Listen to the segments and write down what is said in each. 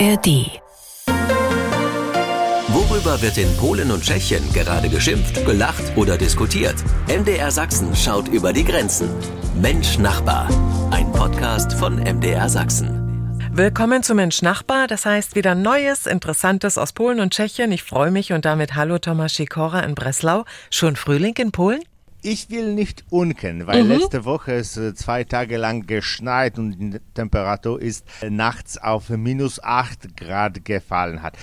ARD. Worüber wird in Polen und Tschechien gerade geschimpft, gelacht oder diskutiert? MDR Sachsen schaut über die Grenzen. Mensch Nachbar. Ein Podcast von MDR Sachsen. Willkommen zu Mensch Nachbar. Das heißt wieder Neues, Interessantes aus Polen und Tschechien. Ich freue mich und damit Hallo Thomas Sikora in Breslau. Schon Frühling in Polen? Ich will nicht unken, weil mhm. letzte Woche es äh, zwei Tage lang geschneit und die Temperatur ist äh, nachts auf minus 8 Grad gefallen hat.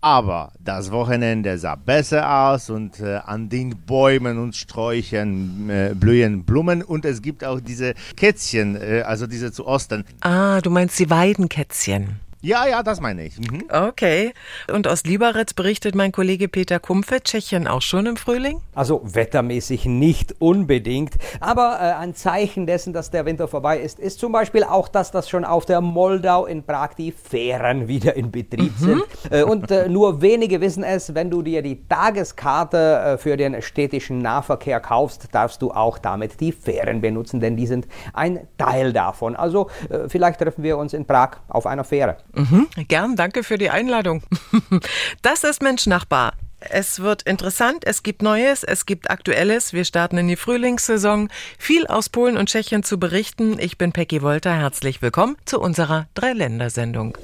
Aber das Wochenende sah besser aus und äh, an den Bäumen und Sträuchern äh, blühen Blumen und es gibt auch diese Kätzchen, äh, also diese zu Ostern. Ah, du meinst die Weidenkätzchen. Ja, ja, das meine ich. Mhm. Okay. Und aus Liberec berichtet mein Kollege Peter Kumpfe, Tschechien auch schon im Frühling? Also wettermäßig nicht unbedingt. Aber äh, ein Zeichen dessen, dass der Winter vorbei ist, ist zum Beispiel auch, dass das schon auf der Moldau in Prag die Fähren wieder in Betrieb mhm. sind. Äh, und äh, nur wenige wissen es, wenn du dir die Tageskarte äh, für den städtischen Nahverkehr kaufst, darfst du auch damit die Fähren benutzen, denn die sind ein Teil davon. Also äh, vielleicht treffen wir uns in Prag auf einer Fähre. Mhm, gern, danke für die Einladung. Das ist Mensch Nachbar. Es wird interessant, es gibt Neues, es gibt Aktuelles. Wir starten in die Frühlingssaison. Viel aus Polen und Tschechien zu berichten. Ich bin Peggy Wolter. Herzlich willkommen zu unserer Dreiländersendung.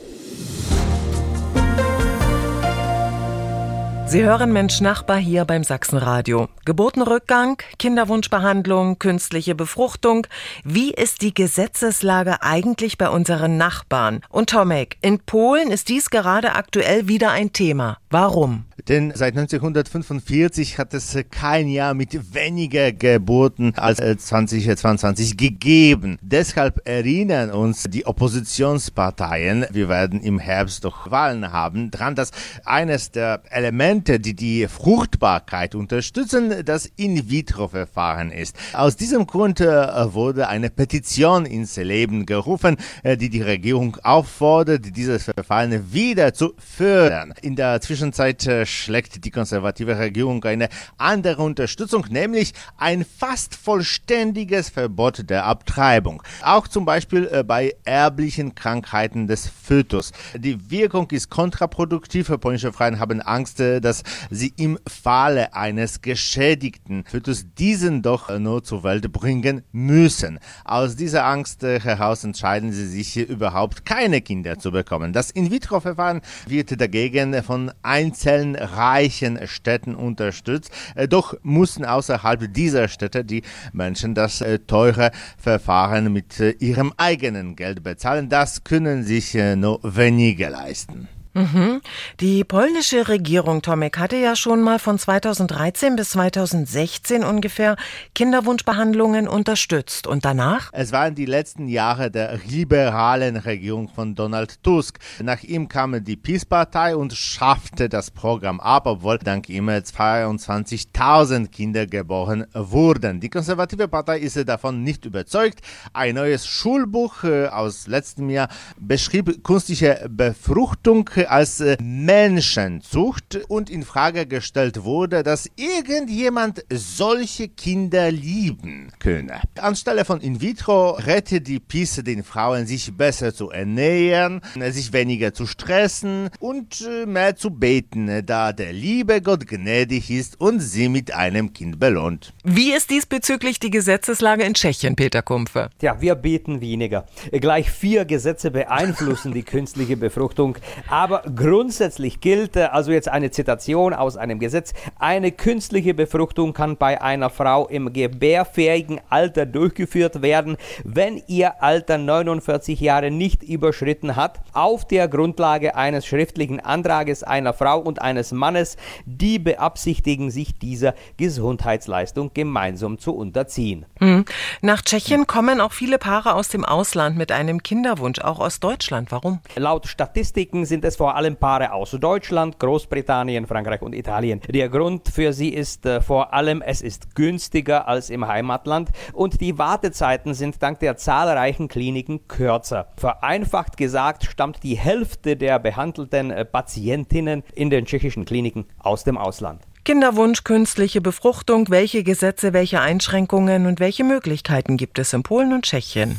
Sie hören Mensch Nachbar hier beim Sachsenradio. Geburtenrückgang, Kinderwunschbehandlung, künstliche Befruchtung. Wie ist die Gesetzeslage eigentlich bei unseren Nachbarn? Und Tomek, in Polen ist dies gerade aktuell wieder ein Thema. Warum? Denn seit 1945 hat es kein Jahr mit weniger Geburten als 2022 gegeben. Deshalb erinnern uns die Oppositionsparteien, wir werden im Herbst doch Wahlen haben, daran, dass eines der Elemente, die die Fruchtbarkeit unterstützen, das In-vitro-Verfahren ist. Aus diesem Grund äh, wurde eine Petition ins Leben gerufen, äh, die die Regierung auffordert, dieses Verfahren wieder zu fördern. In der Zwischenzeit äh, schlägt die konservative Regierung eine andere Unterstützung, nämlich ein fast vollständiges Verbot der Abtreibung. Auch zum Beispiel äh, bei erblichen Krankheiten des Fötus. Die Wirkung ist kontraproduktiv. Polnische Freien haben Angst, äh, dass sie im Falle eines geschädigten Fötus diesen doch nur zur Welt bringen müssen. Aus dieser Angst heraus entscheiden sie sich überhaupt keine Kinder zu bekommen. Das In-vitro-Verfahren wird dagegen von einzelnen reichen Städten unterstützt. Äh, doch mussten außerhalb dieser Städte die Menschen das äh, teure Verfahren mit äh, ihrem eigenen Geld bezahlen. Das können sich nur wenige leisten. Mhm. Die polnische Regierung, Tomek, hatte ja schon mal von 2013 bis 2016 ungefähr Kinderwunschbehandlungen unterstützt. Und danach? Es waren die letzten Jahre der liberalen Regierung von Donald Tusk. Nach ihm kam die PiS-Partei und schaffte das Programm ab, obwohl dank ihm 22.000 Kinder geboren wurden. Die konservative Partei ist davon nicht überzeugt. Ein neues Schulbuch äh, aus letztem Jahr beschrieb künstliche Befruchtung als äh, Menschenzucht und in Frage gestellt wurde, dass irgendjemand solche Kinder lieben könne. Anstelle von in vitro rette die PiS den Frauen, sich besser zu ernähren, sich weniger zu stressen und äh, mehr zu beten, da der liebe Gott gnädig ist und sie mit einem Kind belohnt. Wie ist diesbezüglich die Gesetzeslage in Tschechien, Peter Kumpfe? Ja, wir beten weniger. Gleich vier Gesetze beeinflussen die künstliche Befruchtung, aber aber grundsätzlich gilt, äh, also jetzt eine Zitation aus einem Gesetz, eine künstliche Befruchtung kann bei einer Frau im gebärfähigen Alter durchgeführt werden, wenn ihr Alter 49 Jahre nicht überschritten hat, auf der Grundlage eines schriftlichen Antrages einer Frau und eines Mannes, die beabsichtigen, sich dieser Gesundheitsleistung gemeinsam zu unterziehen. Hm. Nach Tschechien kommen auch viele Paare aus dem Ausland mit einem Kinderwunsch, auch aus Deutschland. Warum? Laut Statistiken sind es vor allem Paare aus Deutschland, Großbritannien, Frankreich und Italien. Der Grund für sie ist äh, vor allem, es ist günstiger als im Heimatland und die Wartezeiten sind dank der zahlreichen Kliniken kürzer. Vereinfacht gesagt stammt die Hälfte der behandelten äh, Patientinnen in den tschechischen Kliniken aus dem Ausland. Kinderwunsch, künstliche Befruchtung, welche Gesetze, welche Einschränkungen und welche Möglichkeiten gibt es in Polen und Tschechien?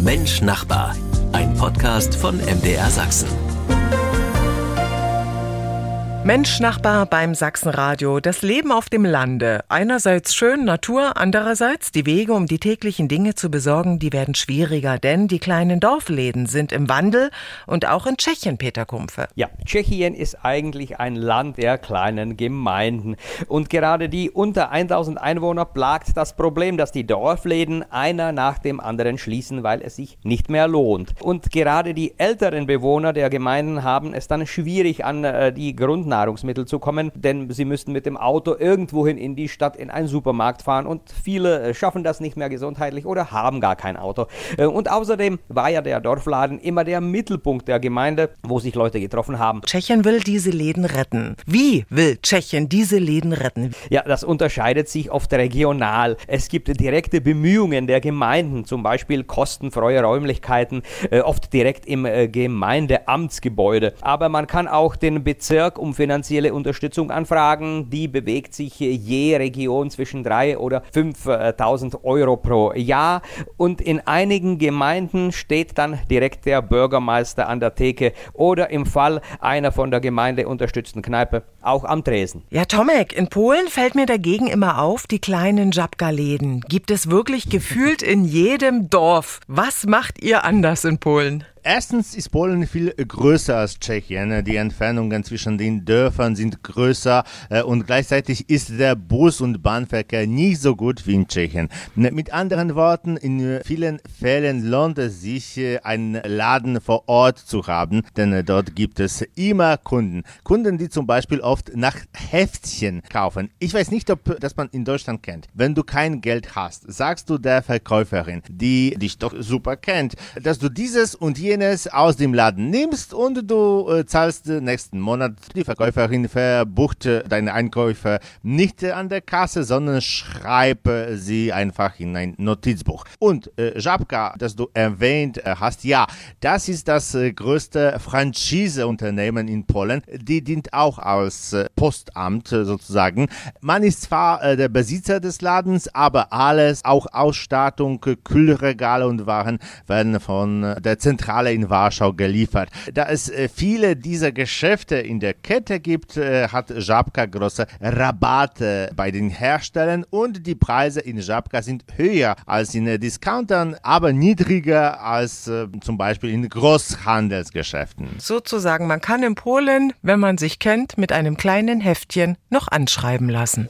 Mensch Nachbar, ein Podcast von MDR Sachsen. Mensch Nachbar beim Sachsenradio. Das Leben auf dem Lande. Einerseits schön Natur, andererseits die Wege, um die täglichen Dinge zu besorgen, die werden schwieriger, denn die kleinen Dorfläden sind im Wandel und auch in Tschechien, Peter Kumpfe. Ja, Tschechien ist eigentlich ein Land der kleinen Gemeinden und gerade die unter 1000 Einwohner plagt das Problem, dass die Dorfläden einer nach dem anderen schließen, weil es sich nicht mehr lohnt. Und gerade die älteren Bewohner der Gemeinden haben es dann schwierig an äh, die Grundnahrung Nahrungsmittel zu kommen, denn sie müssten mit dem Auto irgendwohin in die Stadt in einen Supermarkt fahren und viele äh, schaffen das nicht mehr gesundheitlich oder haben gar kein Auto. Äh, und außerdem war ja der Dorfladen immer der Mittelpunkt der Gemeinde, wo sich Leute getroffen haben. Tschechien will diese Läden retten. Wie will Tschechien diese Läden retten? Ja, das unterscheidet sich oft regional. Es gibt direkte Bemühungen der Gemeinden, zum Beispiel kostenfreie Räumlichkeiten, äh, oft direkt im Gemeindeamtsgebäude. Aber man kann auch den Bezirk um finanzielle Unterstützung anfragen. Die bewegt sich je Region zwischen 3 oder 5.000 Euro pro Jahr. Und in einigen Gemeinden steht dann direkt der Bürgermeister an der Theke oder im Fall einer von der Gemeinde unterstützten Kneipe auch am Tresen. Ja, Tomek, in Polen fällt mir dagegen immer auf, die kleinen Żabka-Läden gibt es wirklich gefühlt in jedem Dorf. Was macht ihr anders in Polen? Erstens ist Polen viel größer als Tschechien. Die Entfernungen zwischen den Dörfern sind größer äh, und gleichzeitig ist der Bus- und Bahnverkehr nicht so gut wie in Tschechien. Mit anderen Worten, in vielen Fällen lohnt es sich, äh, einen Laden vor Ort zu haben, denn äh, dort gibt es immer Kunden. Kunden, die zum Beispiel oft nach Heftchen kaufen. Ich weiß nicht, ob das man in Deutschland kennt. Wenn du kein Geld hast, sagst du der Verkäuferin, die dich doch super kennt, dass du dieses und jenes jenes aus dem Laden nimmst und du äh, zahlst nächsten Monat. Die Verkäuferin verbucht äh, deine Einkäufe nicht äh, an der Kasse, sondern schreibe sie einfach in ein Notizbuch. Und äh, Żabka, das du erwähnt äh, hast, ja, das ist das äh, größte Franchise-Unternehmen in Polen. Die dient auch als äh, Postamt äh, sozusagen. Man ist zwar äh, der Besitzer des Ladens, aber alles, auch Ausstattung, Kühlregale und Waren werden von äh, der Zentrale Filiale in Warschau geliefert. Da es äh, viele dieser Geschäfte in der Kette gibt, äh, hat Żabka große Rabatte bei den Herstellern und die Preise in Żabka sind höher als in Discountern, aber niedriger als äh, zum Beispiel in Großhandelsgeschäften. Sozusagen, man kann in Polen, wenn man sich kennt, mit einem kleinen Heftchen noch anschreiben lassen.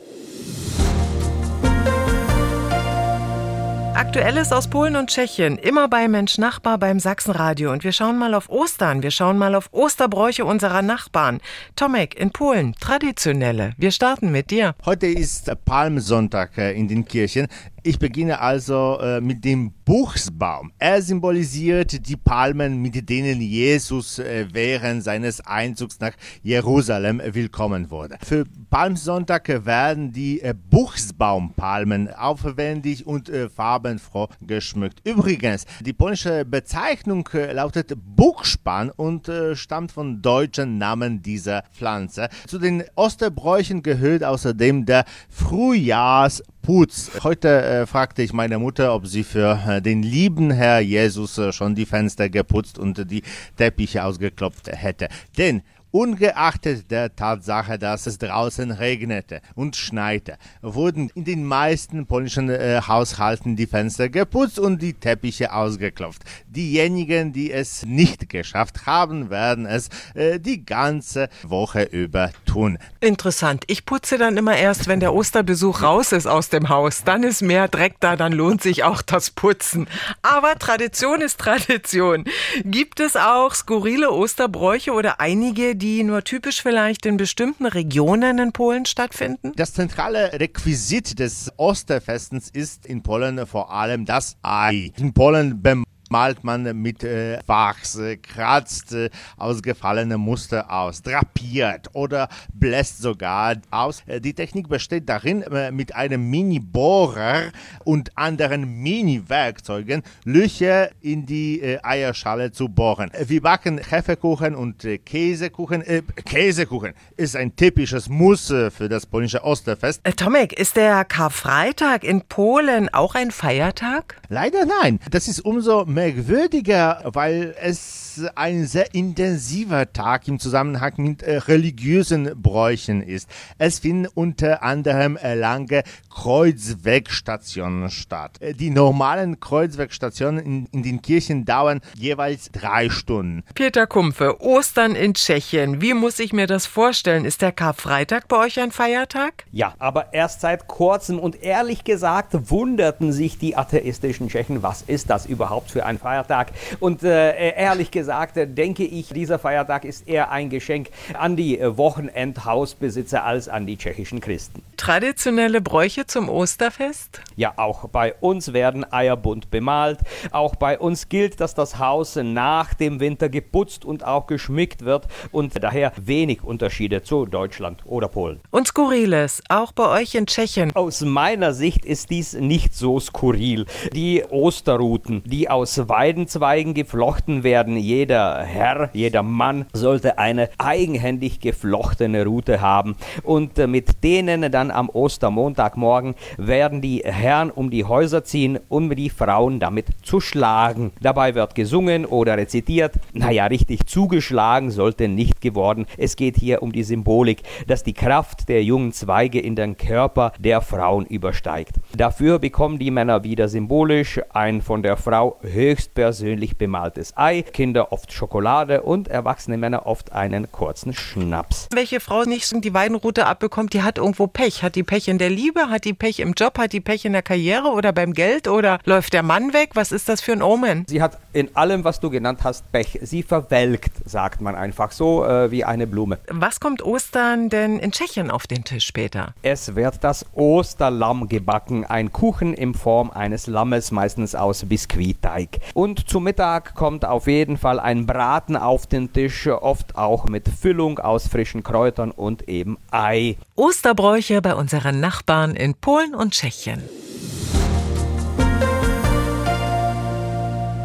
Aktuelles aus Polen und Tschechien, immer bei Mensch Nachbar beim Sachsenradio. Und wir schauen mal auf Ostern, wir schauen mal auf Osterbräuche unserer Nachbarn. Tomek, in Polen, traditionelle. Wir starten mit dir. Heute ist Palmsonntag äh, in den Kirchen. Ich beginne also äh, mit dem Buchsbaum. Er symbolisiert die Palmen, mit denen Jesus äh, während seines Einzugs nach Jerusalem willkommen wurde. Für Palmsonntag werden die äh, Buchsbaumpalmen aufwendig und äh, farbenfroh geschmückt. Übrigens, die polnische Bezeichnung äh, lautet Buchspan und äh, stammt vom deutschen Namen dieser Pflanze. Zu den Osterbräuchen gehört außerdem der Frühjahrs Putz. Heute äh, fragte ich meine Mutter, ob sie für äh, den lieben Herr Jesus äh, schon die Fenster geputzt und die Teppiche ausgeklopft hätte. Denn Ungeachtet der Tatsache, dass es draußen regnete und schneite, wurden in den meisten polnischen äh, Haushalten die Fenster geputzt und die Teppiche ausgeklopft. Diejenigen, die es nicht geschafft haben, werden es äh, die ganze Woche über tun. Interessant. Ich putze dann immer erst, wenn der Osterbesuch raus ist aus dem Haus. Dann ist mehr Dreck da, dann lohnt sich auch das Putzen. Aber Tradition ist Tradition. Gibt es auch skurrile Osterbräuche oder einige, die nur typisch vielleicht in bestimmten Regionen in Polen stattfinden? Das zentrale Requisit des Osterfestens ist in Polen vor allem das Ei. In Polen beim malt man mit äh, Wachs, äh, kratzt äh, ausgefallene Muster aus, drapiert oder bläst sogar aus. Äh, die Technik besteht darin, äh, mit einem Mini-Bohrer und anderen Mini-Werkzeugen Löcher in die Eierschale zu bohren. Wir backen Hefekuchen und Käsekuchen. Käsekuchen ist ein typisches Muss für das polnische Osterfest. Tomek, ist der Karfreitag in Polen auch ein Feiertag? Leider nein. Das ist umso mehr merkwürdiger, weil es ein sehr intensiver Tag im Zusammenhang mit äh, religiösen Bräuchen ist. Es finden unter anderem lange Kreuzwegstationen statt. Äh, die normalen Kreuzwegstationen in, in den Kirchen dauern jeweils drei Stunden. Peter Kumpfe, Ostern in Tschechien. Wie muss ich mir das vorstellen? Ist der Karfreitag bei euch ein Feiertag? Ja, aber erst seit kurzem und ehrlich gesagt wunderten sich die atheistischen Tschechen, was ist das überhaupt für ein Feiertag? Und äh, ehrlich gesagt äh, denke ich, dieser Feiertag ist eher ein Geschenk an die äh, Wochenendhausbesitzer als an die tschechischen Christen. Traditionelle Bräuche zum Osterfest? Ja, auch bei uns werden Eier bunt bemalt. Auch bei uns gilt, dass das Haus nach dem Winter geputzt und auch geschmückt wird und daher wenig Unterschiede zu Deutschland oder Polen. Und Skurriles, auch bei euch in Tschechien. Aus meiner Sicht ist dies nicht so skurril. Die Osterruten, die aus Weidenzweigen geflochten werden, jeder Herr, jeder Mann sollte eine eigenhändig geflochtene Rute haben und mit denen dann am Ostermontagmorgen werden die Herren um die Häuser ziehen, um die Frauen damit zu schlagen. Dabei wird gesungen oder rezitiert. Naja, richtig zugeschlagen sollte nicht geworden. Es geht hier um die Symbolik, dass die Kraft der jungen Zweige in den Körper der Frauen übersteigt. Dafür bekommen die Männer wieder symbolisch ein von der Frau höchstpersönlich bemaltes Ei, Kinder oft Schokolade und erwachsene Männer oft einen kurzen Schnaps. Welche Frau nicht die Weidenrute abbekommt, die hat irgendwo Pech. Hat die Pech in der Liebe, hat die Pech im Job, hat die Pech in der Karriere oder beim Geld oder läuft der Mann weg? Was ist das für ein Omen? Sie hat in allem, was du genannt hast, Pech. Sie verwelkt, sagt man einfach so äh, wie eine Blume. Was kommt Ostern denn in Tschechien auf den Tisch später? Es wird das Osterlamm gebacken, ein Kuchen in Form eines Lammes, meistens aus Biskuitteig. Und zu Mittag kommt auf jeden Fall ein Braten auf den Tisch, oft auch mit Füllung aus frischen Kräutern und eben Ei. Osterbräuche bei unseren Nachbarn in Polen und Tschechien.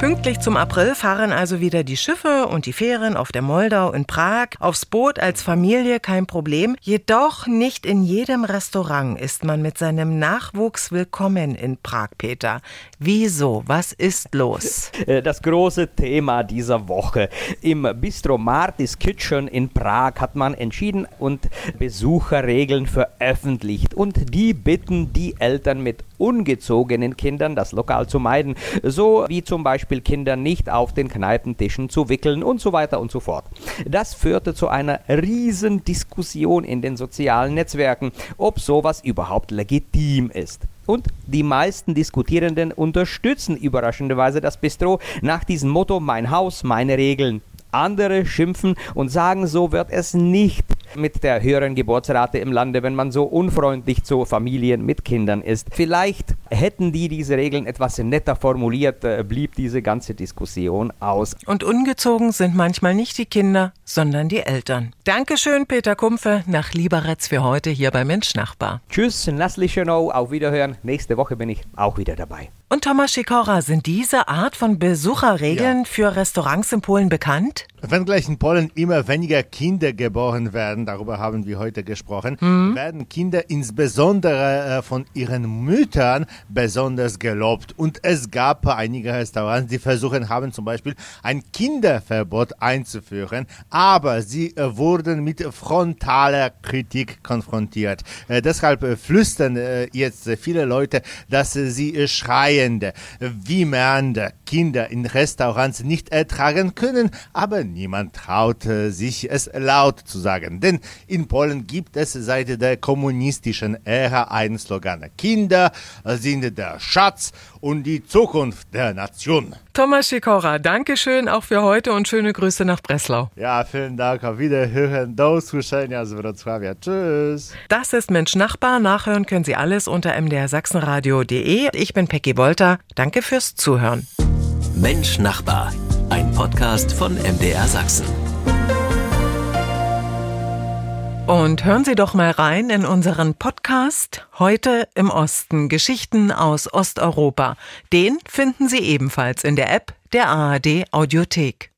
Pünktlich zum April fahren also wieder die Schiffe und die Fähren auf der Moldau in Prag. Aufs Boot als Familie kein Problem. Jedoch nicht in jedem Restaurant ist man mit seinem Nachwuchs willkommen in Prag, Peter. Wieso? Was ist los? Das große Thema dieser Woche. Im Bistro Martis Kitchen in Prag hat man entschieden und Besucherregeln veröffentlicht. Und die bitten die Eltern mit ungezogenen Kindern das Lokal zu meiden. So wie zum Beispiel Beispiel Kinder nicht auf den Kneipentischen zu wickeln und so weiter und so fort. Das führte zu einer riesen Diskussion in den sozialen Netzwerken, ob sowas überhaupt legitim ist. Und die meisten Diskutierenden unterstützen überraschenderweise das Bistro nach diesem Motto Mein Haus, meine Regeln. Andere schimpfen und sagen, so wird es nicht mit der höheren Geburtsrate im Lande, wenn man so unfreundlich zu Familien mit Kindern ist. Vielleicht hätten die diese Regeln etwas netter formuliert, äh, blieb diese ganze Diskussion aus. Und ungezogen sind manchmal nicht die Kinder, sondern die Eltern. Dankeschön, Peter Kumpfe, nach Lieberetz für heute hier bei Mensch Nachbar. Tschüss, Naslischenow, auf Wiederhören. Nächste Woche bin ich auch wieder dabei. Und Thomas Sikora, sind diese Art von Besucherregeln ja. für Restaurants in Polen bekannt? Wenngleich in Polen immer weniger Kinder geboren werden, darüber haben wir heute gesprochen, mhm. werden Kinder insbesondere äh, von ihren Müttern besonders gelobt. Und es gab einige Restaurants, die versuchen haben, zum Beispiel ein Kinderverbot einzuführen, aber sie äh, wurden mit frontaler Kritik konfrontiert. Äh, deshalb flüstern jetzt viele Leute, dass sie schreiende, wimmernde Kinder in Restaurants nicht ertragen können, aber niemand traut sich es laut zu sagen. Denn in Polen gibt es seit der kommunistischen Ära einen Slogan. Kinder sind der Schatz und die Zukunft der Nation. Thomas Sikora, danke schön auch für heute und schöne Grüße nach Breslau. Ja, vielen Dank. Auf Wiederhören. Do usłyszenia z Wrocławia. Tschüss. Das ist Mensch Nachbar. Nachhören können Sie alles unter mdrsachsenradio.de. Ich bin Peggy Bolter. Danke fürs Zuhören. Mensch Nachbar. Ein Podcast von MDR Sachsen. Und hören Sie doch mal rein in unseren Podcast Heute im Osten Geschichten aus Osteuropa. Den finden Sie ebenfalls in der App der ARD Audiothek.